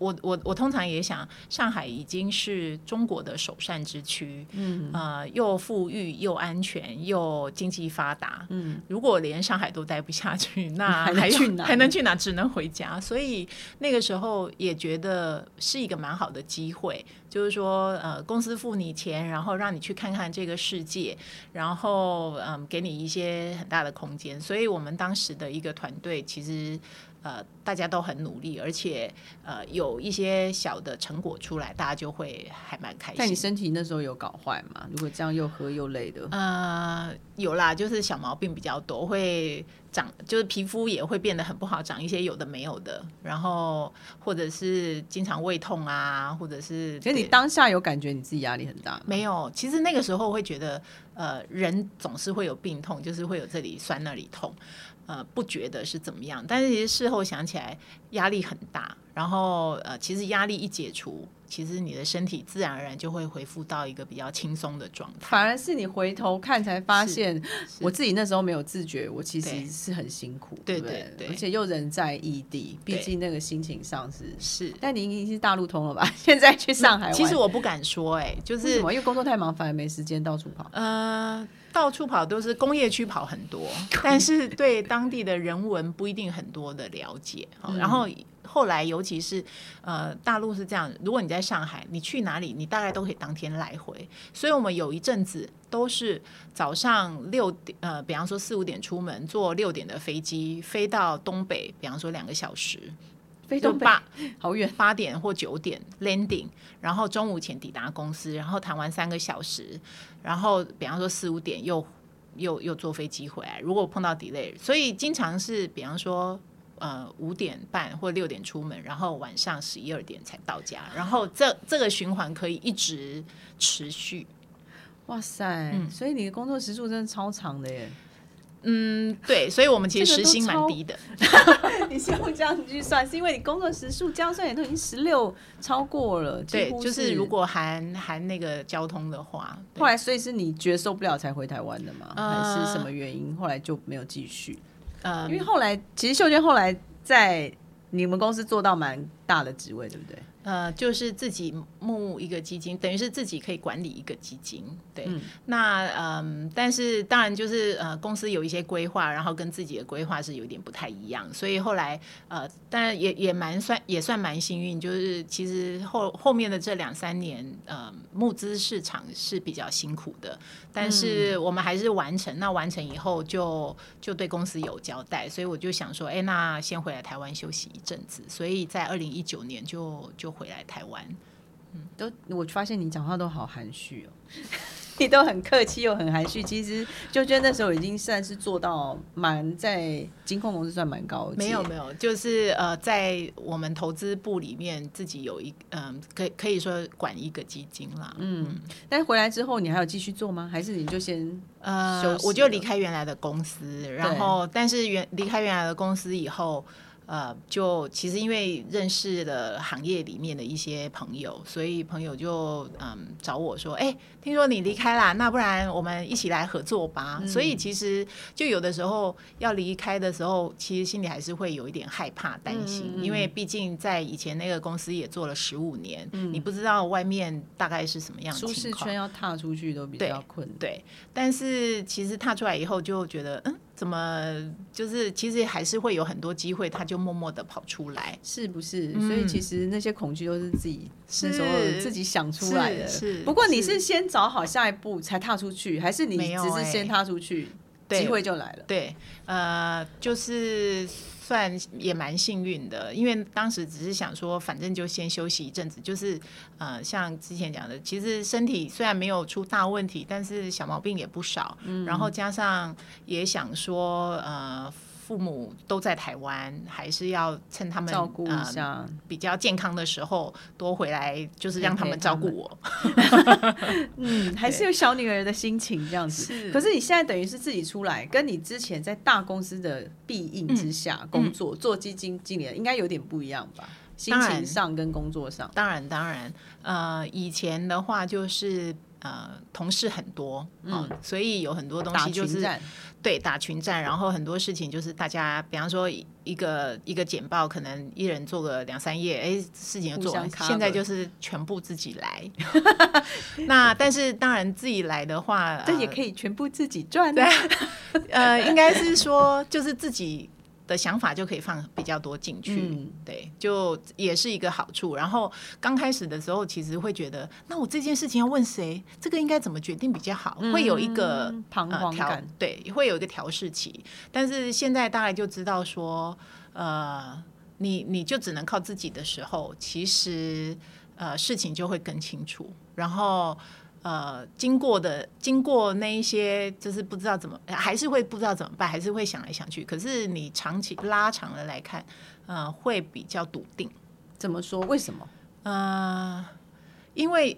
我我我通常也想，上海已经是中国的首善之区，嗯，呃，又富裕又安全又经济发达，嗯，如果连上海都待不下去，那还去哪还能去哪？只能回家。所以那个时候也觉得是一个蛮好的机会，就是说，呃，公司付你钱，然后让你去看看这个世界，然后嗯，给你一些很大的空间。所以我们当时的一个团队其实。呃，大家都很努力，而且呃有一些小的成果出来，大家就会还蛮开心但你心。身体那时候有搞坏吗？如果这样又喝又累的，呃，有啦，就是小毛病比较多，会长，就是皮肤也会变得很不好，长一些有的没有的，然后或者是经常胃痛啊，或者是其实你当下有感觉你自己压力很大吗？没有，其实那个时候会觉得，呃，人总是会有病痛，就是会有这里酸那里痛，呃，不觉得是怎么样，但是其实事后想起来压力很大，然后呃，其实压力一解除，其实你的身体自然而然就会恢复到一个比较轻松的状态。反而是你回头看才发现，我自己那时候没有自觉，我其实是很辛苦，对不对对而且又人在异地，毕竟那个心情上是。是，但你已经是大陆通了吧？现在去上海玩，其实我不敢说、哎，就是什么？因为工作太忙，反而没时间到处跑。呃，到处跑都是工业区跑很多，但是对当地的人文不一定很多的了解。哦然后后来，尤其是呃大陆是这样，如果你在上海，你去哪里，你大概都可以当天来回。所以我们有一阵子都是早上六点，呃，比方说四五点出门，坐六点的飞机飞到东北，比方说两个小时，就飞东北八 好远，八点或九点 landing，然后中午前抵达公司，然后谈完三个小时，然后比方说四五点又又又坐飞机回来。如果碰到 delay，所以经常是比方说呃五点半或六点出门，然后晚上十一二点才到家，然后这这个循环可以一直持续。哇塞！嗯所以你的工作时数真的超长的耶。嗯，对，所以我们其实时薪蛮低的。你是用这样去算，是因为你工作时数这样算也都已经十六超过了，对，就是如果含含那个交通的话，后来，所以是你觉得受不了才回台湾的吗？呃还是什么原因？后来就没有继续？呃因为后来其实秀娟后来在你们公司做到蛮大的职位，对不对？呃，就是自己募一个基金，等于是自己可以管理一个基金。对，嗯那嗯，但是当然就是呃，公司有一些规划，然后跟自己的规划是有点不太一样，所以后来呃，当然也也蛮算也算蛮幸运，就是其实后后面的这两三年，呃，募资市场是比较辛苦的，但是我们还是完成。那完成以后就就对公司有交代，所以我就想说，哎，那先回来台湾休息一阵子，所以在二零一九年就就回来台湾。嗯都我发现你讲话都好含蓄哦，你都很客气又很含蓄。其实就觉得那时候已经算是做到蛮在金控公司算蛮高阶，没有没有，就是呃，在我们投资部里面自己有一嗯、可以可以说管一个基金啦。嗯但回来之后你还有继续做吗？还是你就先呃我就离开原来的公司，然后但是原离开原来的公司以后。呃，就其实因为认识了行业里面的一些朋友，所以朋友就嗯找我说，哎、听说你离开啦，那不然我们一起来合作吧。所以其实就有的时候要离开的时候，其实心里还是会有一点害怕、担心，因为毕竟在以前那个公司也做了十五年，你不知道外面大概是什么样的舒适圈。要踏出去都比较困难。对，但是其实踏出来以后就觉得，嗯，怎么就是其实还是会有很多机会，他就默默的跑出来，是不是？所以其实那些恐惧都是自己那时候自己想出来的。是，不过你是。先找好下一步才踏出去，还是你只是先踏出去，机会就来了？对，呃，就是。算也蛮幸运的，因为当时只是想说，反正就先休息一阵子。就是呃，像之前讲的，其实身体虽然没有出大问题，但是小毛病也不少。嗯，然后加上也想说，呃。父母都在台湾，还是要趁他们照顾一下比较健康的时候多回来，就是让他们照顾我。嗯，还是有小女儿的心情这样子。可是你现在等于是自己出来，跟你之前在大公司的庇应之下工作做基金经理，应该有点不一样吧？心情上跟工作上，当然当然。呃，以前的话就是呃同事很多，嗯，所以有很多东西就是。对，打群战，然后很多事情就是大家，比方说一个一个简报，可能一人做个两三页，哎，事情就做完。现在就是全部自己来。那但是当然自己来的话，这也可以全部自己赚。对，呃，应该是说就是自己。的想法就可以放比较多进去，对，就也是一个好处。然后刚开始的时候，其实会觉得，那我这件事情要问谁？这个应该怎么决定比较好？会有一个彷徨感，对，会有一个调试期。但是现在大概就知道说，呃，你你就只能靠自己的时候，其实呃事情就会更清楚。然后。呃，经过的经过那一些，就是不知道怎么，还是会不知道怎么办，还是会想来想去。可是你长期拉长了来看，呃，会比较笃定。怎么说？为什么？呃，因为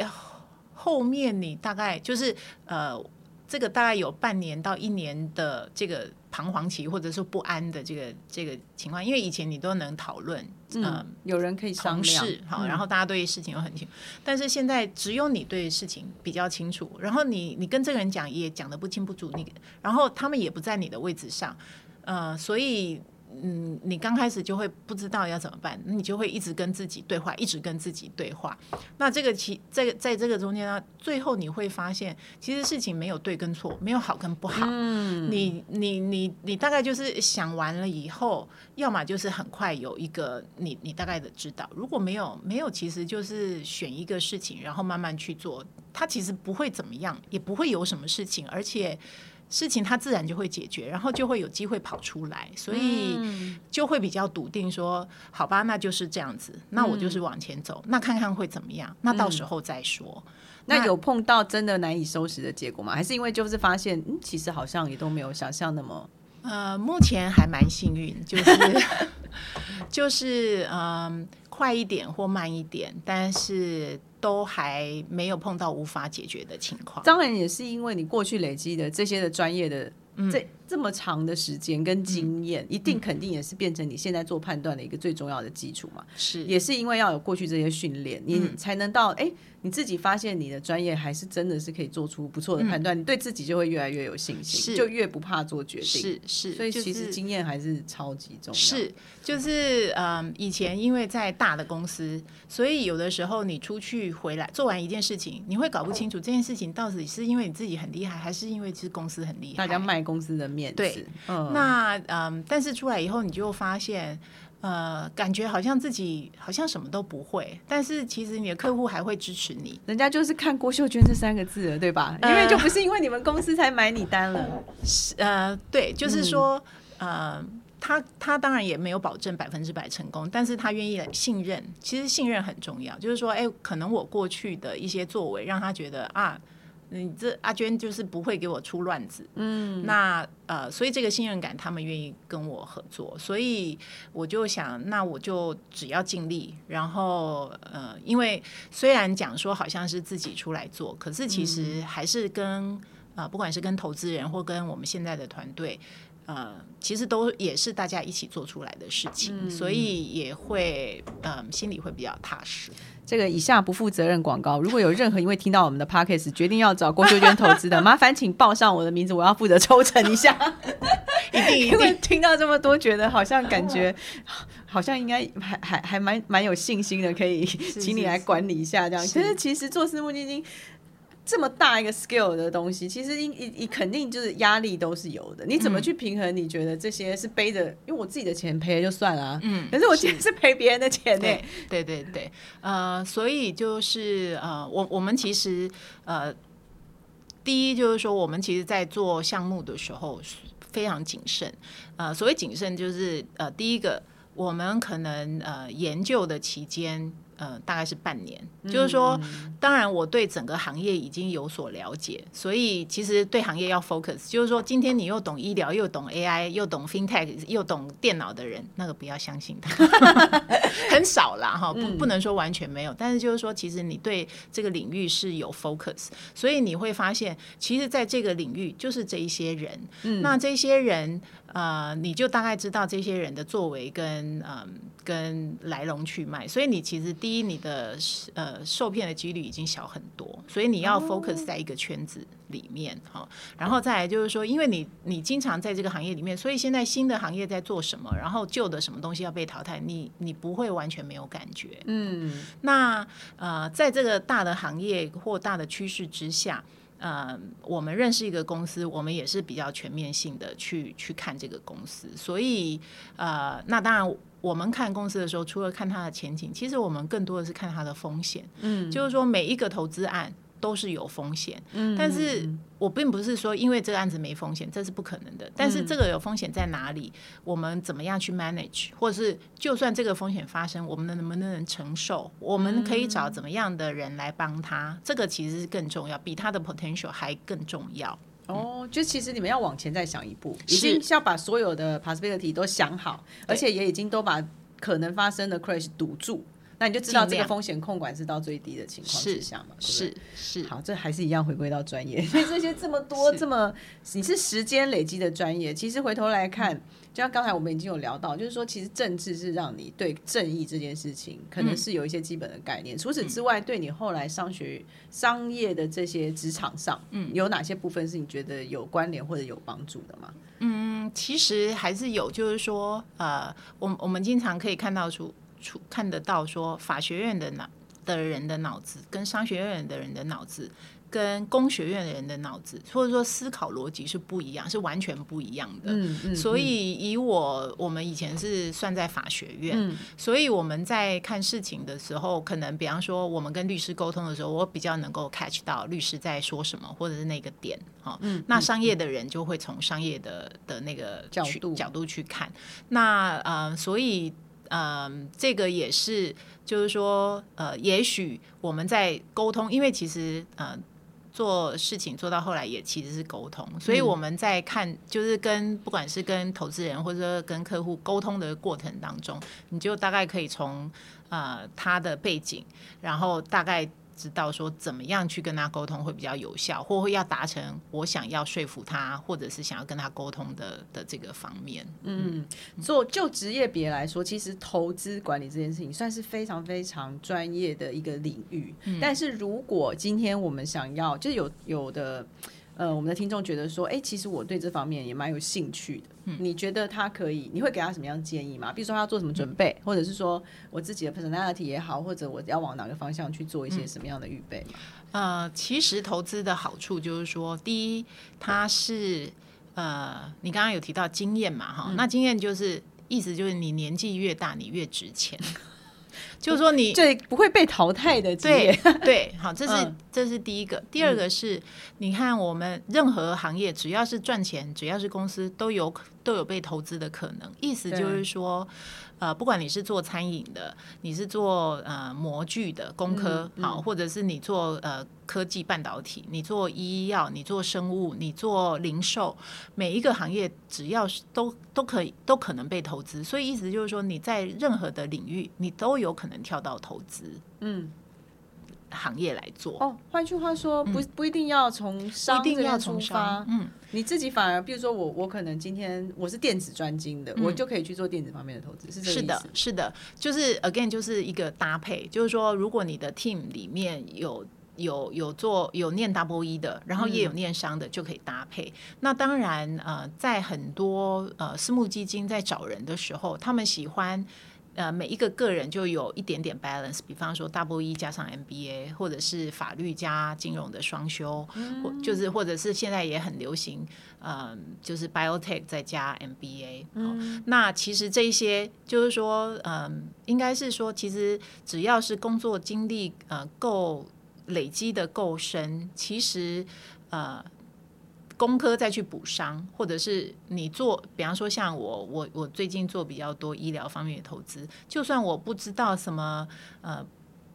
后面你大概就是呃。这个大概有半年到一年的这个彷徨期，或者说不安的这个这个情况，因为以前你都能讨论，嗯，有人可以商量，好，然后大家对事情又很清楚，但是现在只有你对事情比较清楚，然后你你跟这个人讲也讲的不清不楚，你然后他们也不在你的位置上，呃，所以。嗯，你刚开始就会不知道要怎么办，你就会一直跟自己对话，一直跟自己对话。那这个其在在这个中间呢，最后你会发现，其实事情没有对跟错，没有好跟不好。嗯，你你你你大概就是想完了以后，要么就是很快有一个你你大概的知道，如果没有没有，其实就是选一个事情，然后慢慢去做，它其实不会怎么样，也不会有什么事情，而且。事情它自然就会解决，然后就会有机会跑出来，所以就会比较笃定说，好吧，那就是这样子，那我就是往前走，那看看会怎么样，那到时候再说。那有碰到真的难以收拾的结果吗？还是因为就是发现，嗯，其实好像也都没有想象那么……呃，目前还蛮幸运，就是 就是嗯，快一点或慢一点，但是。都还没有碰到无法解决的情况。当然，也是因为你过去累积的这些的专业的这这么长的时间跟经验，一定肯定也是变成你现在做判断的一个最重要的基础嘛。是，也是因为要有过去这些训练，你才能到哎。你自己发现你的专业还是真的是可以做出不错的判断，你对自己就会越来越有信心，就越不怕做决定。是是，所以其实经验还是超级重要。是，就是嗯，以前因为在大的公司，所以有的时候你出去回来做完一件事情，你会搞不清楚这件事情到底是因为你自己很厉害，还是因为其实公司很厉害，大家卖公司的面子。对，那嗯，但是出来以后你就发现。呃，感觉好像自己好像什么都不会，但是其实你的客户还会支持你，人家就是看郭秀娟这三个字了，对吧？因为就不是因为你们公司才买你单了，是呃，对，就是说，呃，他他当然也没有保证百分之百成功，但是他愿意信任，其实信任很重要，就是说，哎，可能我过去的一些作为让他觉得啊。你这阿娟就是不会给我出乱子，嗯，那呃，所以这个信任感，他们愿意跟我合作，所以我就想，那我就只要尽力，然后呃，因为虽然讲说好像是自己出来做，可是其实还是跟呃，不管是跟投资人或跟我们现在的团队。呃，其实都也是大家一起做出来的事情，所以也会嗯，心里会比较踏实。这个以下不负责任广告，如果有任何因为听到我们的 podcast 决定要找郭秀娟投资的，麻烦请报上我的名字，我要负责抽成一下。一定因为听到这么多，觉得好像感觉 好像应该还还还蛮蛮有信心的，可以请你来管理一下这样。可是其实做私募基金。这么大一个 skill 的东西，其实你你你肯定就是压力都是有的。你怎么去平衡？你觉得这些是背着，因为我自己的钱赔了就算了，嗯，可是我今天是赔别人的钱呢。对对对，呃，所以就是呃，我我们其实呃，第一就是说，我们其实，在做项目的时候非常谨慎。呃，所谓谨慎，就是呃，第一个，我们可能呃研究的期间。呃，大概是半年，就是说，当然我对整个行业已经有所了解，所以其实对行业要 focus，就是说，今天你又懂医疗，又懂 AI，又懂 FinTech，又懂电脑的人，那个不要相信他，很少啦哈，不不能说完全没有，但是就是说，其实你对这个领域是有 focus，所以你会发现，其实在这个领域就是这一些人，那这些人。呃，你就大概知道这些人的作为跟嗯跟来龙去脉，所以你其实第一，你的呃受骗的几率已经小很多，所以你要 focus 在一个圈子里面哈，然后再来就是说，因为你你经常在这个行业里面，所以现在新的行业在做什么，然后旧的什么东西要被淘汰，你你不会完全没有感觉，嗯，那呃在这个大的行业或大的趋势之下。呃，我们认识一个公司，我们也是比较全面性的去去看这个公司，所以呃，那当然我们看公司的时候，除了看它的前景，其实我们更多的是看它的风险，嗯，就是说每一个投资案。都是有风险，嗯但是我并不是说因为这个案子没风险，这是不可能的。但是这个有风险在哪里？我们怎么样去 manage？或者是就算这个风险发生，我们能不能承受？我们可以找怎么样的人来帮他？这个其实是更重要，比他的 potential 还更重要。哦，就其实你们要往前再想一步，已经要把所有的 possibility 都想好，而且也已经都把可能发生的 crash 堵住。那你就知道这个风险控管是到最低的情况之下嘛？是是好，这还是一样回归到专业。所以这些这么多这么你是时间累积的专业，其实回头来看，就像刚才我们已经有聊到，就是说其实政治是让你对正义这件事情可能是有一些基本的概念。除此之外，对你后来商学商业的这些职场上，嗯，有哪些部分是你觉得有关联或者有帮助的吗？嗯，其实还是有，就是说，呃，我我们经常可以看到出。看得到说法学院的脑的人的脑子，跟商学院的人的脑子，跟工学院的人的脑子，或者说思考逻辑是不一样，是完全不一样的。嗯嗯。所以以我我们以前是算在法学院，所以我们在看事情的时候，可能比方说我们跟律师沟通的时候，我比较能够 catch 到律师在说什么，或者是那个点。哈，嗯。那商业的人就会从商业的的那个角度角度去看。那呃，所以。嗯，这个也是，就是说，呃，也许我们在沟通，因为其实，呃，做事情做到后来也其实是沟通，所以我们在看，就是跟不管是跟投资人或者说跟客户沟通的过程当中，你就大概可以从呃他的背景，然后大概。知道说怎么样去跟他沟通会比较有效，或会要达成我想要说服他，或者是想要跟他沟通的的这个方面。嗯，做就职业别来说，其实投资管理这件事情算是非常非常专业的一个领域。但是如果今天我们想要，就是有有的。呃，我们的听众觉得说，哎，其实我对这方面也蛮有兴趣的。你觉得他可以？你会给他什么样的建议吗？比如说他要做什么准备，或者是说我自己的 personality 也好，或者我要往哪个方向去做一些什么样的预备吗？呃，其实投资的好处就是说，第一，它是呃，你刚刚有提到经验嘛，哈，那经验就是意思就是你年纪越大，你越值钱。就是说，你这不会被淘汰的，对对，好，这是这是第一个。第二个是，你看我们任何行业，只要是赚钱，只要是公司，都有都有被投资的可能。意思就是说。呃，不管你是做餐饮的，你是做呃模具的工科，好，或者是你做呃科技半导体，你做医药，你做生物，你做零售，每一个行业只要是都都可以都可能被投资，所以意思就是说你在任何的领域，你都有可能跳到投资。嗯。行业来做。哦，换句话说，不不一定要从商这边出发，嗯，你自己反而，比如说我，我可能今天我是电子专精的，我就可以去做电子方面的投资，是这是的，是的，就是 again 就是一个搭配，就是说，如果你的 team 里面有有有做有念 double E 的，然后也有念商的，就可以搭配。那当然，呃，在很多呃私募基金在找人的时候，他们喜欢。呃，每一个个人就有一点点 balance，比方说 double E 加上 MBA，或者是法律加金融的双修，或就是或者是现在也很流行，嗯，就是 biotech 再加 MBA。嗯，那其实这些就是说，嗯，应该是说，其实只要是工作经历呃够累积的够深，其实呃。工科再去补伤，或者是你做，比方说像我，我我最近做比较多医疗方面的投资，就算我不知道什么呃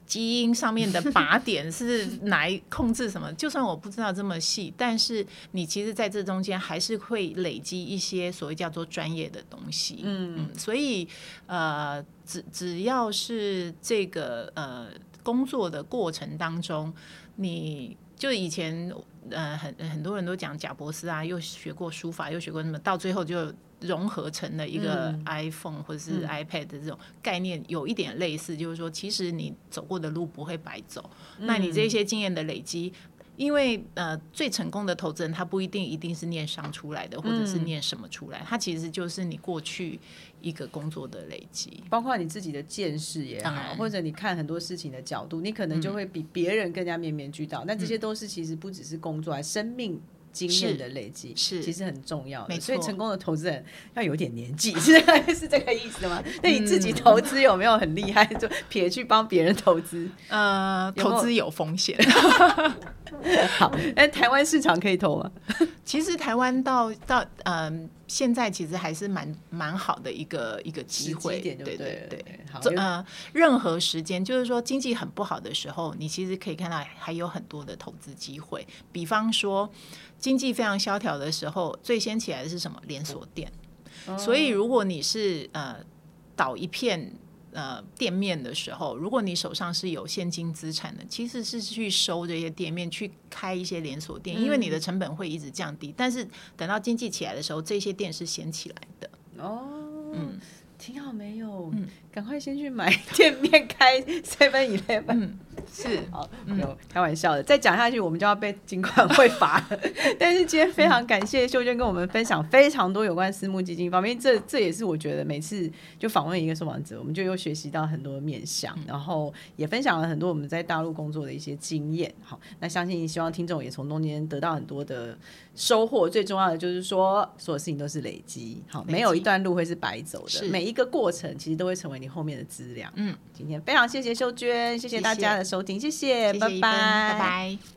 基因上面的靶点是来控制什么，就算我不知道这么细，但是你其实在这中间还是会累积一些所谓叫做专业的东西，嗯，所以呃只只要是这个呃工作的过程当中，你就以前。呃，很很多人都讲贾博士啊，又学过书法，又学过什么，到最后就融合成了一个 iPhone 或者是 iPad 的这种概念，有一点类似，就是说，其实你走过的路不会白走，那你这些经验的累积。因为呃，最成功的投资人他不一定一定是念商出来的，或者是念什么出来，他其实就是你过去一个工作的累积，包括你自己的见识也好，或者你看很多事情的角度，你可能就会比别人更加面面俱到。那这些都是其实不只是工作，还生命。经验的累积是其实很重要的，所以成功的投资人要有点年纪，是 是这个意思吗？那你自己投资有没有很厉害？就撇去帮别人投资，呃，投资有风险。好，哎，台湾市场可以投吗？其实台湾到到嗯，现在其实还是蛮蛮好的一个一个机会，对对对。好，呃，任何时间，就是说经济很不好的时候，你其实可以看到还有很多的投资机会，比方说。经济非常萧条的时候，最先起来的是什么？连锁店。所以，如果你是呃倒一片呃店面的时候，如果你手上是有现金资产的，其实是去收这些店面，去开一些连锁店，因为你的成本会一直降低。但是等到经济起来的时候，这些店是先起来的。哦，嗯，挺好，没有，嗯，赶快先去买 店面开 Seven Eleven。是，好，没有开玩笑的。再讲下去，我们就要被金管会罚了。但是今天非常感谢秀娟跟我们分享非常多有关私募基金方面，这这也是我觉得每次就访问一个受访者，我们就又学习到很多面向，然后也分享了很多我们在大陆工作的一些经验。好，那相信希望听众也从中间得到很多的收获。最重要的就是说，所有事情都是累积，好，没有一段路会是白走的，每一个过程其实都会成为你后面的资料。嗯，今天非常谢谢秀娟，谢谢大家的收。收听，谢谢，拜拜，拜拜。